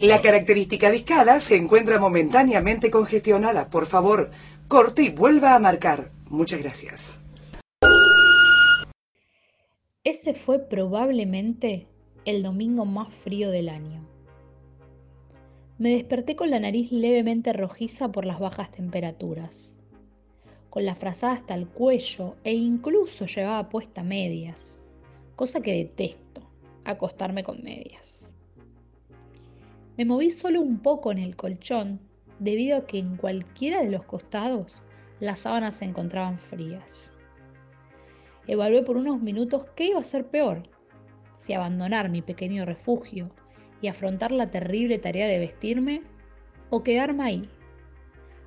La característica discada se encuentra momentáneamente congestionada. Por favor, corte y vuelva a marcar. Muchas gracias. Ese fue probablemente el domingo más frío del año. Me desperté con la nariz levemente rojiza por las bajas temperaturas, con la frazada hasta el cuello e incluso llevaba puesta medias, cosa que detesto, acostarme con medias. Me moví solo un poco en el colchón debido a que en cualquiera de los costados las sábanas se encontraban frías. Evalué por unos minutos qué iba a ser peor, si abandonar mi pequeño refugio y afrontar la terrible tarea de vestirme o quedarme ahí,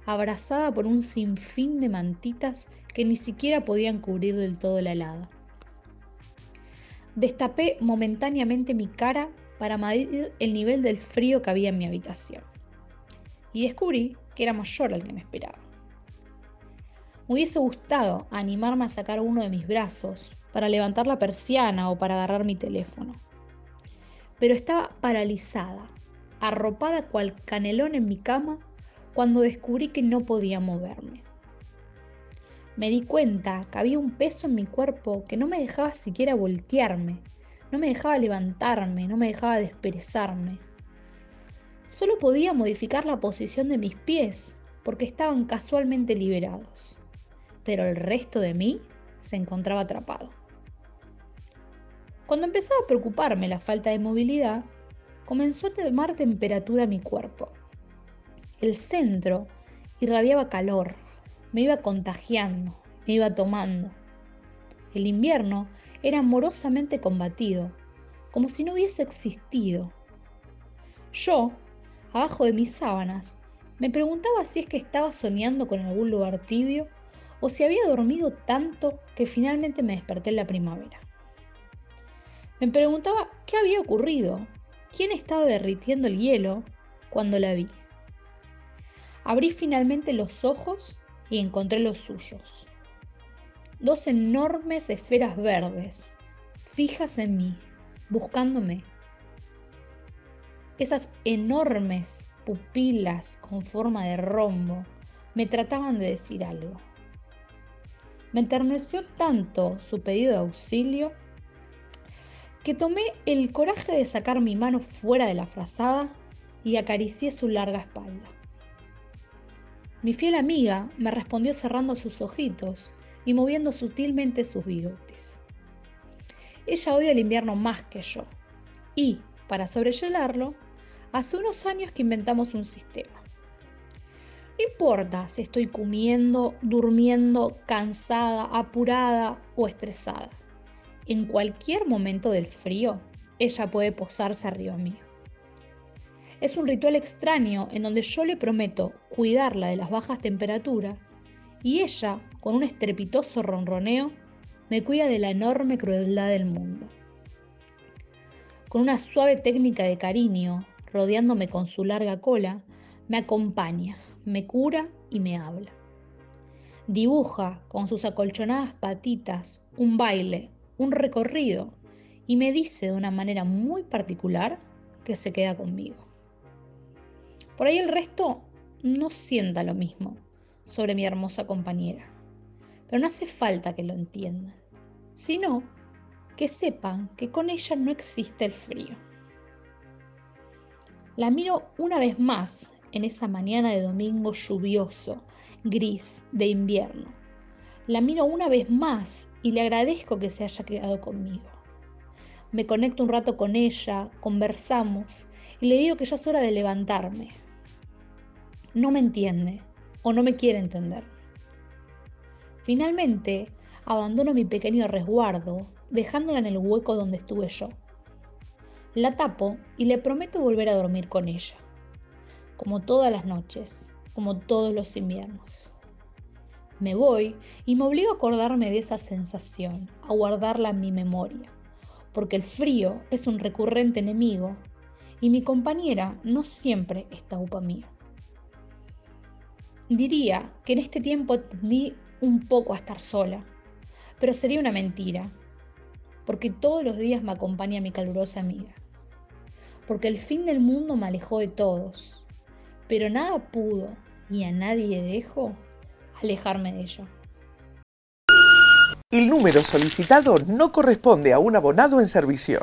abrazada por un sinfín de mantitas que ni siquiera podían cubrir del todo la helada. Destapé momentáneamente mi cara para medir el nivel del frío que había en mi habitación. Y descubrí que era mayor al que me esperaba. Me hubiese gustado animarme a sacar uno de mis brazos para levantar la persiana o para agarrar mi teléfono. Pero estaba paralizada, arropada cual canelón en mi cama cuando descubrí que no podía moverme. Me di cuenta que había un peso en mi cuerpo que no me dejaba siquiera voltearme no me dejaba levantarme, no me dejaba desperezarme. Solo podía modificar la posición de mis pies porque estaban casualmente liberados, pero el resto de mí se encontraba atrapado. Cuando empezaba a preocuparme la falta de movilidad, comenzó a tomar temperatura mi cuerpo. El centro irradiaba calor, me iba contagiando, me iba tomando. El invierno era amorosamente combatido, como si no hubiese existido. Yo, abajo de mis sábanas, me preguntaba si es que estaba soñando con algún lugar tibio o si había dormido tanto que finalmente me desperté en la primavera. Me preguntaba qué había ocurrido, quién estaba derritiendo el hielo cuando la vi. Abrí finalmente los ojos y encontré los suyos dos enormes esferas verdes, fijas en mí, buscándome. Esas enormes pupilas con forma de rombo me trataban de decir algo. Me enterneció tanto su pedido de auxilio que tomé el coraje de sacar mi mano fuera de la frazada y acaricié su larga espalda. Mi fiel amiga me respondió cerrando sus ojitos y moviendo sutilmente sus bigotes. Ella odia el invierno más que yo y, para sobrellevarlo, hace unos años que inventamos un sistema. No importa si estoy comiendo, durmiendo, cansada, apurada o estresada. En cualquier momento del frío, ella puede posarse arriba mío. Es un ritual extraño en donde yo le prometo cuidarla de las bajas temperaturas y ella, con un estrepitoso ronroneo, me cuida de la enorme crueldad del mundo. Con una suave técnica de cariño, rodeándome con su larga cola, me acompaña, me cura y me habla. Dibuja con sus acolchonadas patitas un baile, un recorrido, y me dice de una manera muy particular que se queda conmigo. Por ahí el resto no sienta lo mismo sobre mi hermosa compañera. Pero no hace falta que lo entiendan, sino que sepan que con ella no existe el frío. La miro una vez más en esa mañana de domingo lluvioso, gris, de invierno. La miro una vez más y le agradezco que se haya quedado conmigo. Me conecto un rato con ella, conversamos y le digo que ya es hora de levantarme. No me entiende, o no me quiere entender. Finalmente, abandono mi pequeño resguardo, dejándola en el hueco donde estuve yo. La tapo y le prometo volver a dormir con ella, como todas las noches, como todos los inviernos. Me voy y me obligo a acordarme de esa sensación, a guardarla en mi memoria, porque el frío es un recurrente enemigo y mi compañera no siempre está upa mía. Diría que en este tiempo tendí un poco a estar sola, pero sería una mentira, porque todos los días me acompaña mi calurosa amiga. porque el fin del mundo me alejó de todos, pero nada pudo, y a nadie dejo, alejarme de ella. El número solicitado no corresponde a un abonado en servicio.